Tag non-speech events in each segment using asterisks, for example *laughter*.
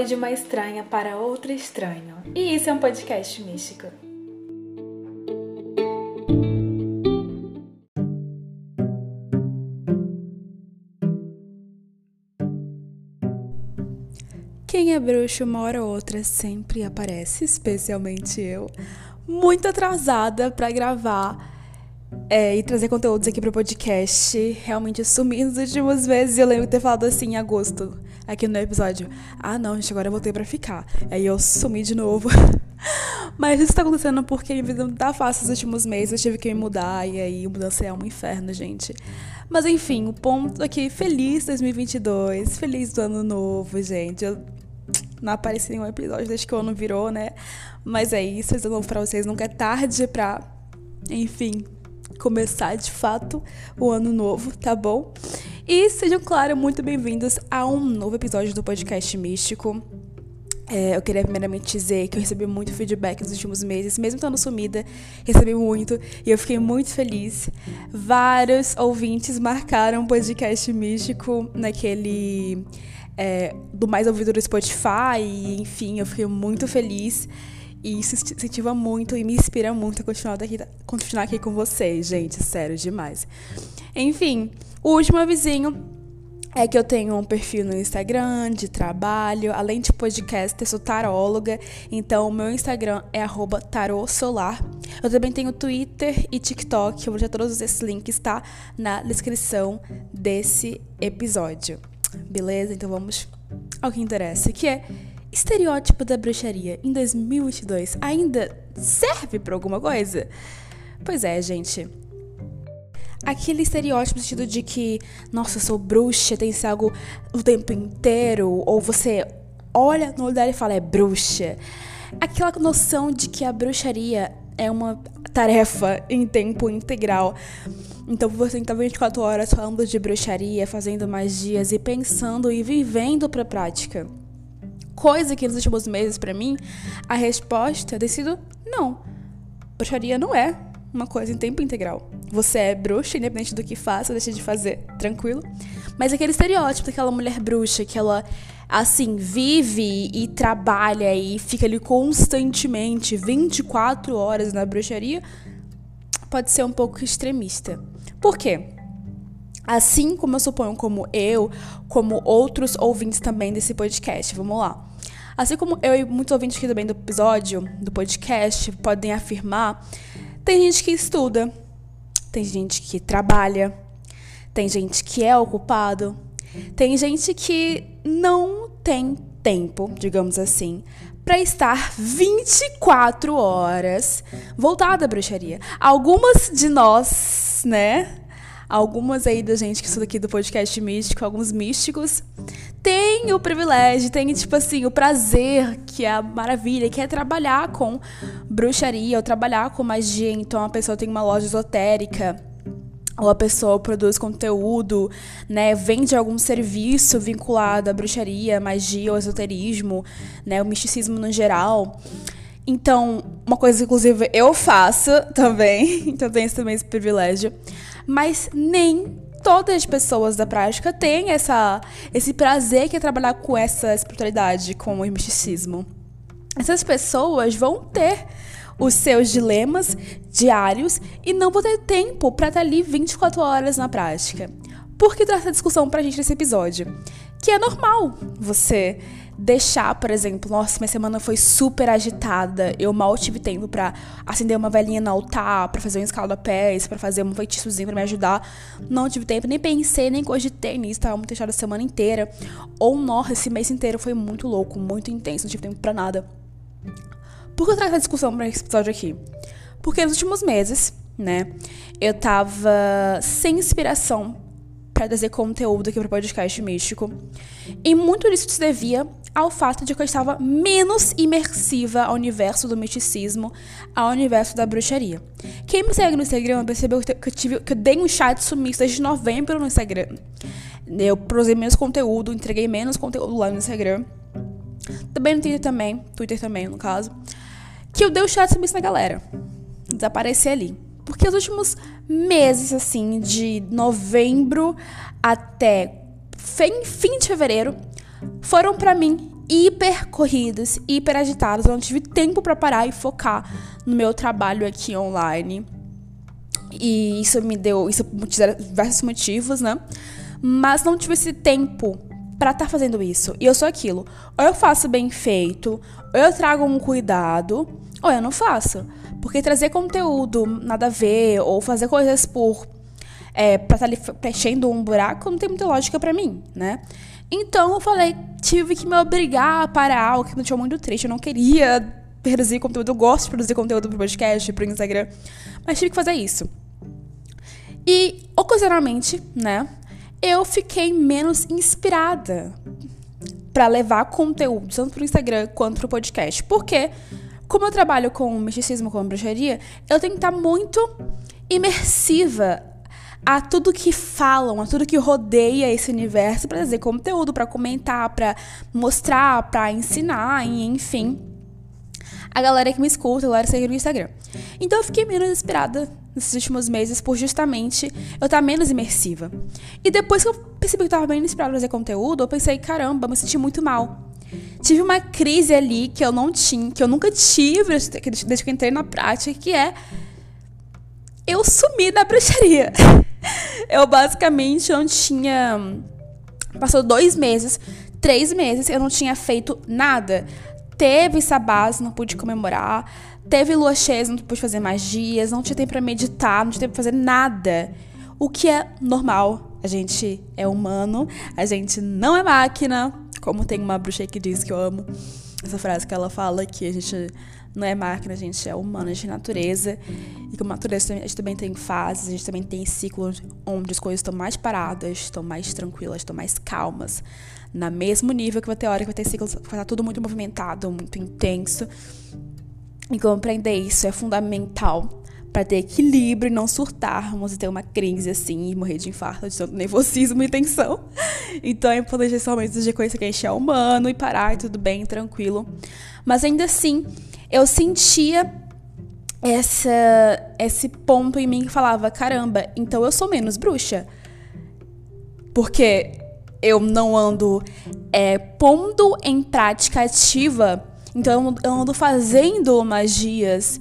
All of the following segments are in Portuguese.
Foi de uma estranha para outra estranho. E isso é um podcast místico. Quem é bruxo uma hora ou outra sempre aparece, especialmente eu, muito atrasada para gravar é, e trazer conteúdos aqui pro podcast. Realmente sumi nos últimos meses eu lembro de ter falado assim em agosto, aqui no episódio. Ah, não, gente, agora eu voltei pra ficar. Aí eu sumi de novo. *laughs* Mas isso tá acontecendo porque minha vida não tá fácil nos últimos meses. Eu tive que me mudar e aí mudança é um inferno, gente. Mas enfim, o ponto aqui, feliz 2022, feliz do ano novo, gente. Eu não apareci nenhum episódio desde que o ano virou, né? Mas é isso, feliz ano novo pra vocês. Nunca é tarde pra, enfim, começar de fato o ano novo, tá bom? E sejam, claro, muito bem-vindos a um novo episódio do podcast Místico. É, eu queria primeiramente dizer que eu recebi muito feedback nos últimos meses, mesmo estando sumida, recebi muito e eu fiquei muito feliz. Vários ouvintes marcaram o podcast místico naquele é, do mais ouvido do Spotify, e, enfim, eu fiquei muito feliz. E isso incentiva muito e me inspira muito a continuar, daqui, continuar aqui com vocês, gente. Sério, demais. Enfim, o último avisinho é que eu tenho um perfil no Instagram de trabalho, além de podcast, eu sou taróloga, então o meu Instagram é tarotsolar. Eu também tenho Twitter e TikTok, eu vou deixar todos esses links, tá? Na descrição desse episódio. Beleza? Então vamos ao que interessa, que é estereótipo da bruxaria em 2022 ainda serve para alguma coisa? Pois é, gente. Aquele estereótipo no sentido de que, nossa, eu sou bruxa, tem que ser algo o tempo inteiro, ou você olha no olho dela e fala, é bruxa. Aquela noção de que a bruxaria é uma tarefa em tempo integral. Então você estar 24 horas falando de bruxaria, fazendo magias e pensando e vivendo para prática. Coisa que nos últimos meses, para mim, a resposta tem sido não. Bruxaria não é uma coisa em tempo integral. Você é bruxa, independente do que faça, deixa de fazer, tranquilo. Mas aquele estereótipo daquela mulher bruxa que ela, assim, vive e trabalha e fica ali constantemente 24 horas na bruxaria, pode ser um pouco extremista. Por quê? Assim como eu suponho, como eu, como outros ouvintes também desse podcast. Vamos lá. Assim como eu e muitos ouvintes aqui também do episódio, do podcast, podem afirmar, tem gente que estuda, tem gente que trabalha, tem gente que é ocupado, tem gente que não tem tempo, digamos assim, para estar 24 horas voltada à bruxaria. Algumas de nós, né? Algumas aí da gente que estuda aqui do podcast místico, alguns místicos, tem o privilégio, tem, tipo assim, o prazer, que é a maravilha, que é trabalhar com bruxaria ou trabalhar com magia. Então, a pessoa tem uma loja esotérica, ou a pessoa produz conteúdo, né, vende algum serviço vinculado à bruxaria, magia ou esoterismo, né, o misticismo no geral. Então, uma coisa inclusive eu faço também, *laughs* então tenho também esse privilégio, mas nem todas as pessoas da prática têm essa, esse prazer que é trabalhar com essa espiritualidade, com o misticismo. Essas pessoas vão ter os seus dilemas diários e não vão ter tempo para estar ali 24 horas na prática. Por que trazer essa discussão pra gente nesse episódio? Que é normal você deixar, por exemplo, nossa, minha semana foi super agitada, eu mal tive tempo para acender uma velhinha no altar, para fazer um escalda-pés, para fazer um feitiçozinho para me ajudar. Não tive tempo, nem pensei, nem cogitei nisso, tava muito fechada a semana inteira. Ou, nossa, esse mês inteiro foi muito louco, muito intenso, não tive tempo para nada. Por que eu trago essa discussão para esse episódio aqui? Porque nos últimos meses, né, eu tava sem inspiração trazer conteúdo aqui para o podcast místico. E muito disso se devia ao fato de que eu estava menos imersiva ao universo do misticismo, ao universo da bruxaria. Quem me segue no Instagram percebeu que eu, tive, que eu dei um chat sumiço desde novembro no Instagram. Eu produzi menos conteúdo, entreguei menos conteúdo lá no Instagram. Também no Twitter também, Twitter também, no caso. Que eu dei o chat sumiço na galera. Desapareci ali. Porque os últimos meses, assim, de novembro até fim, fim de fevereiro, foram para mim hiper corridos, hiper agitados. Eu não tive tempo para parar e focar no meu trabalho aqui online. E isso me deu, isso tiveram diversos motivos, né? Mas não tive esse tempo para estar tá fazendo isso. E eu sou aquilo. Ou eu faço bem feito, ou eu trago um cuidado, ou eu não faço. Porque trazer conteúdo nada a ver, ou fazer coisas por. É, pra estar tá ali preenchendo um buraco, não tem muita lógica para mim, né? Então eu falei, tive que me obrigar a parar, o que me deixou muito triste. Eu não queria produzir conteúdo, eu gosto de produzir conteúdo pro podcast, pro Instagram, mas tive que fazer isso. E, ocasionalmente, né, eu fiquei menos inspirada para levar conteúdo, tanto pro Instagram quanto pro podcast. Porque, como eu trabalho com misticismo, com bruxaria, eu tenho que estar muito imersiva a tudo que falam, a tudo que rodeia esse universo para trazer conteúdo, para comentar, para mostrar, para ensinar, enfim. A galera que me escuta, a galera que segue no Instagram. Então eu fiquei menos inspirada nesses últimos meses por justamente eu estar menos imersiva. E depois que eu percebi que eu tava bem inspirada pra fazer conteúdo, eu pensei, caramba, me senti muito mal. Tive uma crise ali que eu não tinha, que eu nunca tive desde que eu entrei na prática, que é eu sumi da bruxaria. *laughs* eu basicamente não tinha. Passou dois meses, três meses, eu não tinha feito nada. Teve sabás, não pude comemorar. Teve lua cheia, não pude fazer magias. Não tinha tempo pra meditar, não tinha tempo pra fazer nada. O que é normal. A gente é humano, a gente não é máquina. Como tem uma bruxa que diz que eu amo essa frase que ela fala que a gente não é máquina, a gente é humano, a gente é natureza. E como natureza, a gente também tem fases, a gente também tem ciclos onde as coisas estão mais paradas, estão mais tranquilas, estão mais calmas. Na mesmo nível que vai ter hora que vai ter ciclos, vai estar tudo muito movimentado, muito intenso. E compreender isso é fundamental para ter equilíbrio e não surtarmos e ter uma crise assim e morrer de infarto de tanto nervosismo e tensão. Então é importante esses momentos de conhecer que a gente é humano e parar e tudo bem, tranquilo. Mas ainda assim, eu sentia essa, esse ponto em mim que falava: caramba, então eu sou menos bruxa. Porque eu não ando é, pondo em prática ativa, então eu ando fazendo magias.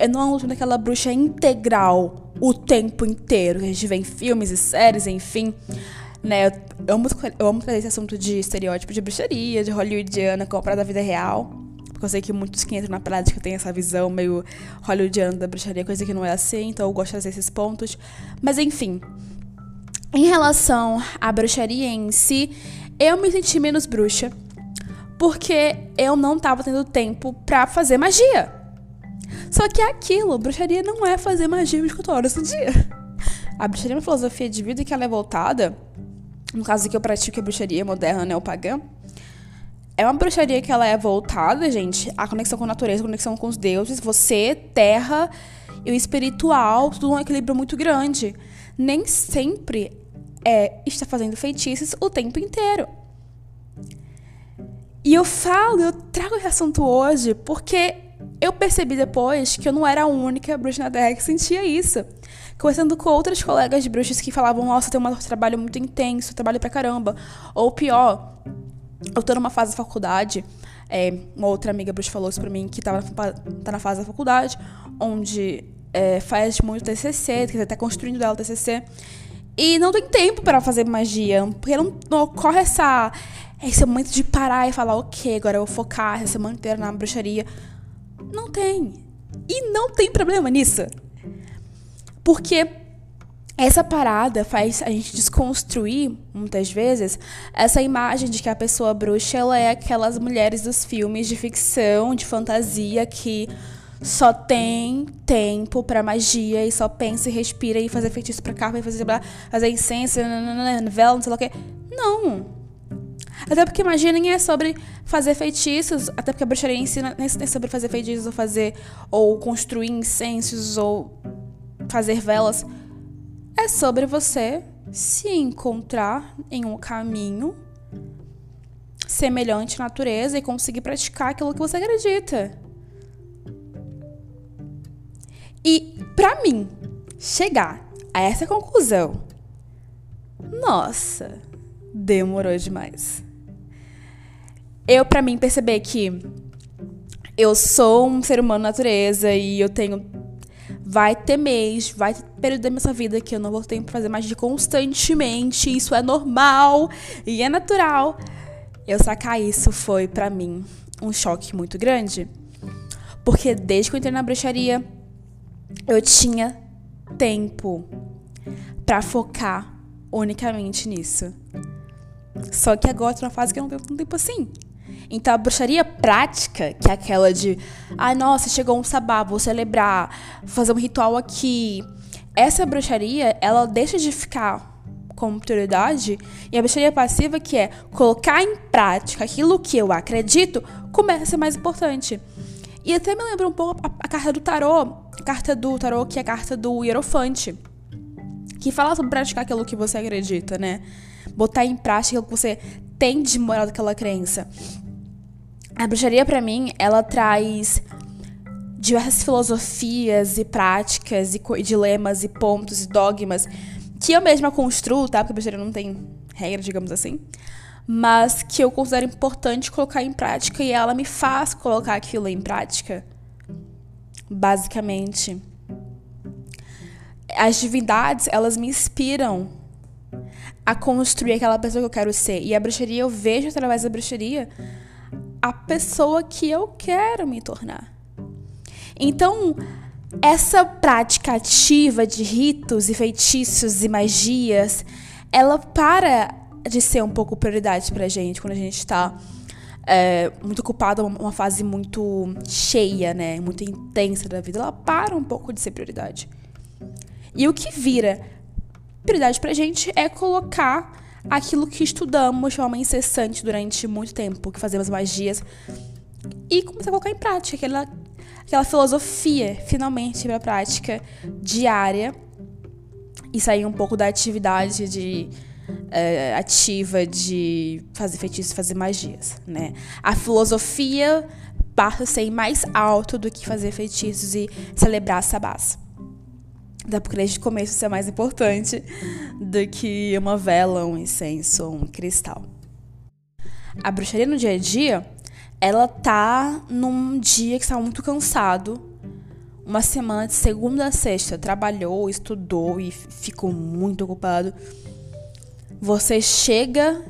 Eu não ando naquela bruxa integral o tempo inteiro, que a gente vê em filmes e séries, enfim. Né, eu amo, eu amo trazer esse assunto de estereótipo de bruxaria, de hollywoodiana, comprada da vida real. Porque eu sei que muitos que entram na prática têm essa visão meio hollywoodiana da bruxaria, coisa que não é assim, então eu gosto de trazer esses pontos. Mas enfim, em relação à bruxaria em si, eu me senti menos bruxa porque eu não estava tendo tempo para fazer magia. Só que é aquilo, bruxaria não é fazer magia 24 horas do dia. A bruxaria é uma filosofia de vida que ela é voltada, no caso que eu pratico a bruxaria moderna neopagã, é uma bruxaria que ela é voltada, gente, à conexão com a natureza, conexão com os deuses, você, terra e o espiritual, tudo um equilíbrio muito grande. Nem sempre é estar fazendo feitiços o tempo inteiro. E eu falo, eu trago esse assunto hoje porque eu percebi depois que eu não era a única bruxa na Terra que sentia isso. Conversando com outras colegas bruxas que falavam, nossa, tem um trabalho muito intenso, trabalho pra caramba. Ou pior, eu tô numa fase da faculdade, é, uma outra amiga bruxa falou isso pra mim, que tava, tá na fase da faculdade, onde é, faz muito TCC, quer dizer, tá construindo dela o TCC, e não tem tempo para fazer magia, porque não, não, ocorre essa, esse momento de parar e falar, ok, agora eu vou focar essa semana inteira na bruxaria. Não tem. E não tem problema nisso. Porque essa parada faz a gente desconstruir, muitas vezes, essa imagem de que a pessoa bruxa ela é aquelas mulheres dos filmes de ficção, de fantasia, que só tem tempo para magia e só pensa e respira e fazer feitiço pra cá, fazer, fazer incenso, vela, não sei lá o que. Não. Até porque magia nem é sobre fazer feitiços, até porque a bruxaria ensina é sobre fazer feitiços ou fazer ou construir incensos ou fazer velas é sobre você se encontrar em um caminho semelhante à natureza e conseguir praticar aquilo que você acredita. E para mim chegar a essa conclusão, nossa, demorou demais. eu, para mim, perceber que eu sou um ser humano natureza e eu tenho. Vai ter mês, vai ter período da minha vida que eu não vou ter que fazer magia constantemente. Isso é normal e é natural. Eu sacar isso foi para mim um choque muito grande. Porque desde que eu entrei na bruxaria, eu tinha tempo para focar unicamente nisso. Só que agora tô numa fase que eu não tenho tanto tempo assim. Então a bruxaria prática, que é aquela de, ai ah, nossa, chegou um sabá, vou celebrar, vou fazer um ritual aqui. Essa bruxaria, ela deixa de ficar como prioridade e a bruxaria passiva, que é colocar em prática aquilo que eu acredito, começa a ser mais importante. E até me lembra um pouco a, a carta do tarô, a carta do tarô que é a carta do hierofante, que fala sobre praticar aquilo que você acredita, né? Botar em prática aquilo que você tem de moral daquela crença. A bruxaria, para mim, ela traz diversas filosofias e práticas e dilemas e pontos e dogmas que eu mesma construo, tá? Porque a bruxaria não tem regra, digamos assim. Mas que eu considero importante colocar em prática e ela me faz colocar aquilo em prática. Basicamente. As divindades, elas me inspiram a construir aquela pessoa que eu quero ser. E a bruxaria, eu vejo através da bruxaria a pessoa que eu quero me tornar. Então, essa prática ativa de ritos e feitiços e magias, ela para de ser um pouco prioridade pra gente quando a gente tá é, muito ocupada, uma fase muito cheia, né? Muito intensa da vida. Ela para um pouco de ser prioridade. E o que vira prioridade pra gente é colocar aquilo que estudamos de forma incessante durante muito tempo, que fazemos magias, e começar a colocar em prática aquela, aquela filosofia, finalmente, para a prática diária e sair um pouco da atividade de é, ativa de fazer feitiços, fazer magias, né? A filosofia passa a ser mais alto do que fazer feitiços e celebrar sabás. Até porque desde o começo isso é mais importante do que uma vela, um incenso, um cristal. A bruxaria no dia a dia, ela tá num dia que está muito cansado. Uma semana de segunda a sexta, trabalhou, estudou e ficou muito ocupado. Você chega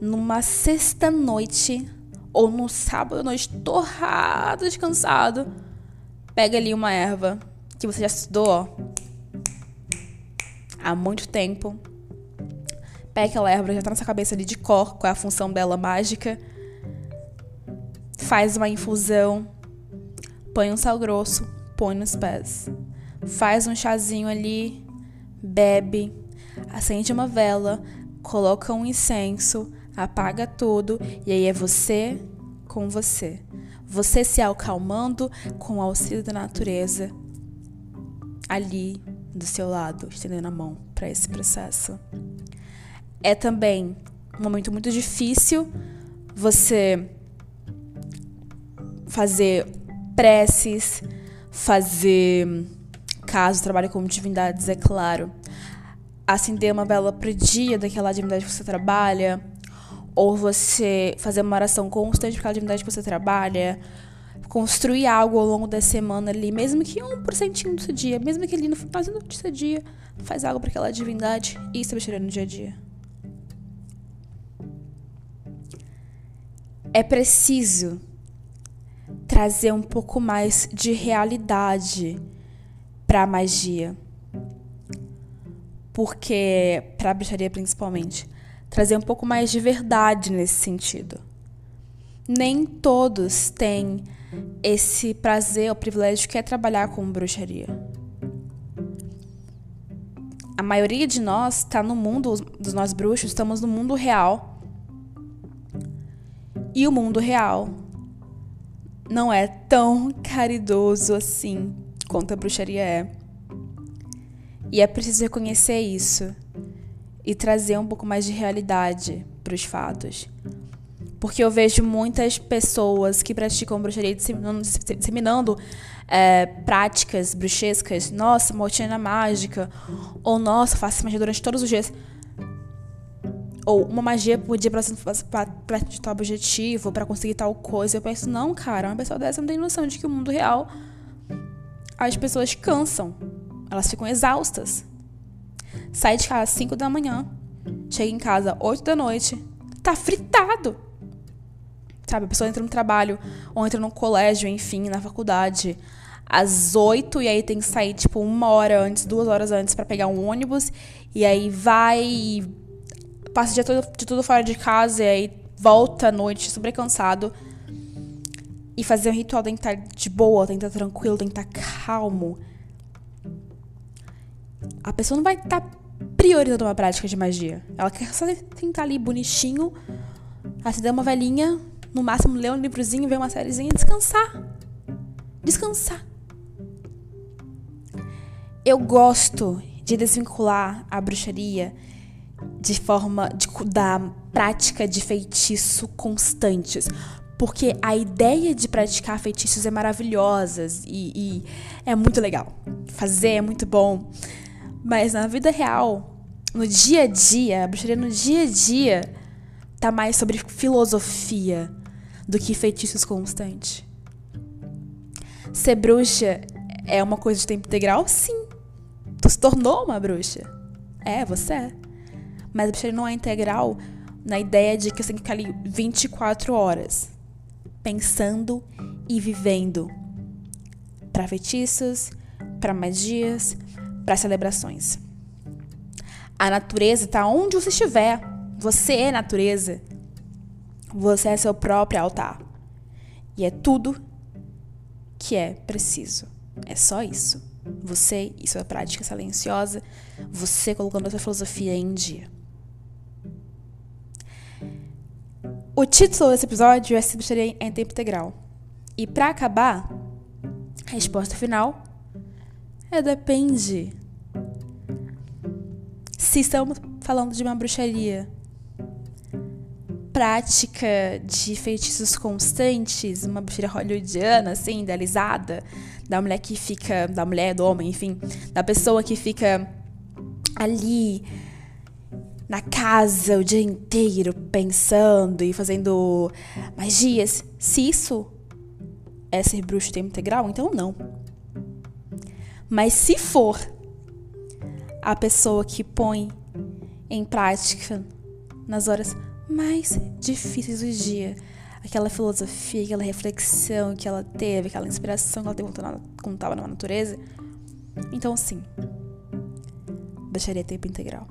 numa sexta noite ou no sábado à noite torrado, descansado, pega ali uma erva que você já estudou há muito tempo. Pega aquela erva, já tá na sua cabeça ali de cor, qual é a função dela mágica. Faz uma infusão, põe um sal grosso, põe nos pés. Faz um chazinho ali, bebe, acende uma vela, coloca um incenso, apaga tudo e aí é você com você. Você se acalmando com o auxílio da natureza ali do seu lado, estendendo a mão para esse processo. É também um momento muito difícil você fazer preces, fazer, caso trabalhe com divindades, é claro, acender uma vela pro dia daquela divindade que você trabalha, ou você fazer uma oração constante para aquela divindade que você trabalha, construir algo ao longo da semana ali, mesmo que um porcentinho do seu dia, mesmo que ali no finalzinho do seu dia, faz algo para aquela divindade e esteja no dia a dia. É preciso trazer um pouco mais de realidade para a magia. Porque, para a bruxaria principalmente, trazer um pouco mais de verdade nesse sentido. Nem todos têm esse prazer, o privilégio que é trabalhar com bruxaria. A maioria de nós está no mundo, dos nós bruxos, estamos no mundo real. E o mundo real não é tão *laughs* caridoso assim quanto a bruxaria é. E é preciso reconhecer isso e trazer um pouco mais de realidade para os fatos. Porque eu vejo muitas pessoas que praticam bruxaria disseminando, disseminando é, práticas bruxescas. Nossa, mortina mágica. Ou nossa, faço magia durante todos os dias. ou uma magia por dia pra, pra, pra tal objetivo, para conseguir tal coisa. Eu penso, não, cara, uma pessoa dessa não tem noção de que o mundo real as pessoas cansam. Elas ficam exaustas. Sai de casa às 5 da manhã, chega em casa às 8 da noite, tá fritado. Sabe, a pessoa entra no trabalho ou entra no colégio, enfim, na faculdade, às 8 e aí tem que sair tipo uma hora antes, duas horas antes para pegar um ônibus e aí vai passa o dia todo, de tudo fora de casa e aí volta à noite super cansado. E fazer um ritual tem que estar de boa, tem que estar tranquilo, tem que estar calmo. A pessoa não vai estar priorizando uma prática de magia. Ela quer só tentar ali bonitinho, acender uma velhinha, no máximo ler um livrozinho, ver uma sériezinha descansar. Descansar. Eu gosto de desvincular a bruxaria de forma de, da prática de feitiço constantes. Porque a ideia de praticar feitiços é maravilhosa e, e é muito legal. Fazer é muito bom. Mas na vida real, no dia a dia, a bruxaria no dia a dia tá mais sobre filosofia do que feitiços constantes. Ser bruxa é uma coisa de tempo integral? Sim. Tu se tornou uma bruxa. É, você é. Mas a bruxaria não é integral na ideia de que você tem que ficar ali 24 horas pensando e vivendo para feitiços, para magias, para celebrações. A natureza está onde você estiver. Você é natureza. Você é seu próprio altar. E é tudo que é preciso. É só isso. Você e sua prática silenciosa, você colocando a sua filosofia em dia. O título desse episódio é Bruxaria em Tempo Integral. E para acabar, a resposta final é depende. Se estamos falando de uma bruxaria prática de feitiços constantes, uma bruxaria hollywoodiana, assim, idealizada, da mulher que fica, da mulher, do homem, enfim, da pessoa que fica ali na casa o dia inteiro pensando e fazendo magias, se isso é ser bruxo tempo integral, então não. Mas se for a pessoa que põe em prática nas horas mais difíceis do dia, aquela filosofia, aquela reflexão que ela teve, aquela inspiração que ela teve quando estava na natureza, então sim, deixaria tempo integral.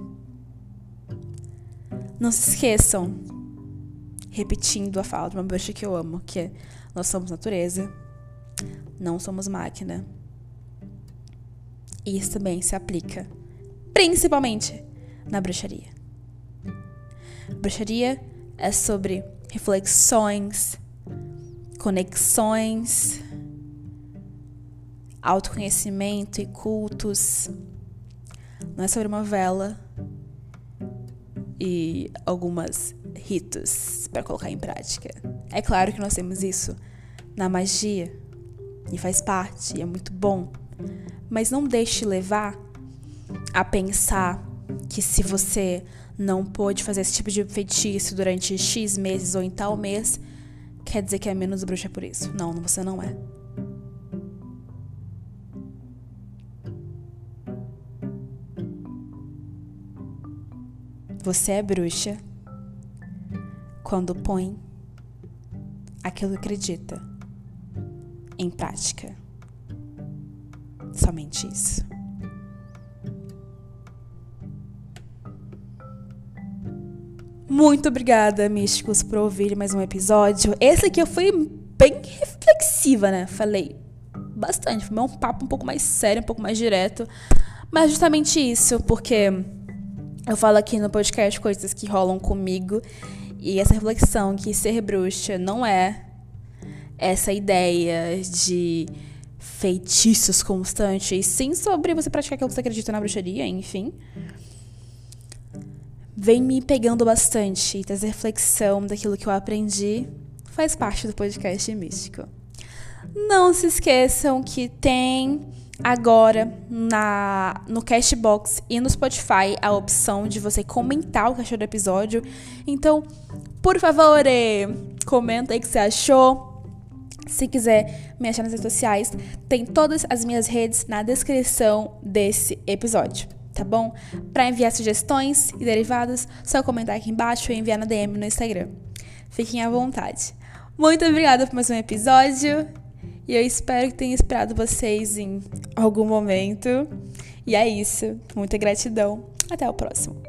Não se esqueçam, repetindo a fala de uma bruxa que eu amo, que é nós somos natureza, não somos máquina. E isso também se aplica principalmente na bruxaria. Bruxaria é sobre reflexões, conexões, autoconhecimento e cultos. Não é sobre uma vela, e algumas ritos para colocar em prática. É claro que nós temos isso na magia e faz parte, e é muito bom. Mas não deixe levar a pensar que se você não pôde fazer esse tipo de feitiço durante X meses ou em tal mês, quer dizer que é menos bruxa por isso. Não, você não é. Você é bruxa quando põe aquilo que acredita em prática. Somente isso. Muito obrigada, místicos, por ouvir mais um episódio. Esse aqui eu fui bem reflexiva, né? Falei bastante. Foi um papo um pouco mais sério, um pouco mais direto. Mas justamente isso, porque eu falo aqui no podcast coisas que rolam comigo e essa reflexão que ser bruxa não é essa ideia de feitiços constantes, sim sobre você praticar aquilo que você acredita na bruxaria, enfim. Vem me pegando bastante e trazer reflexão daquilo que eu aprendi faz parte do podcast místico. Não se esqueçam que tem agora na no Cashbox e no Spotify a opção de você comentar o que achou do episódio. Então, por favor, comenta aí o que você achou. Se quiser me achar nas redes sociais, tem todas as minhas redes na descrição desse episódio, tá bom? Para enviar sugestões e derivados, só comentar aqui embaixo ou enviar na DM no Instagram. Fiquem à vontade. Muito obrigada por mais um episódio e eu espero que tenha inspirado vocês em algum momento. E é isso. Muita gratidão. Até o próximo.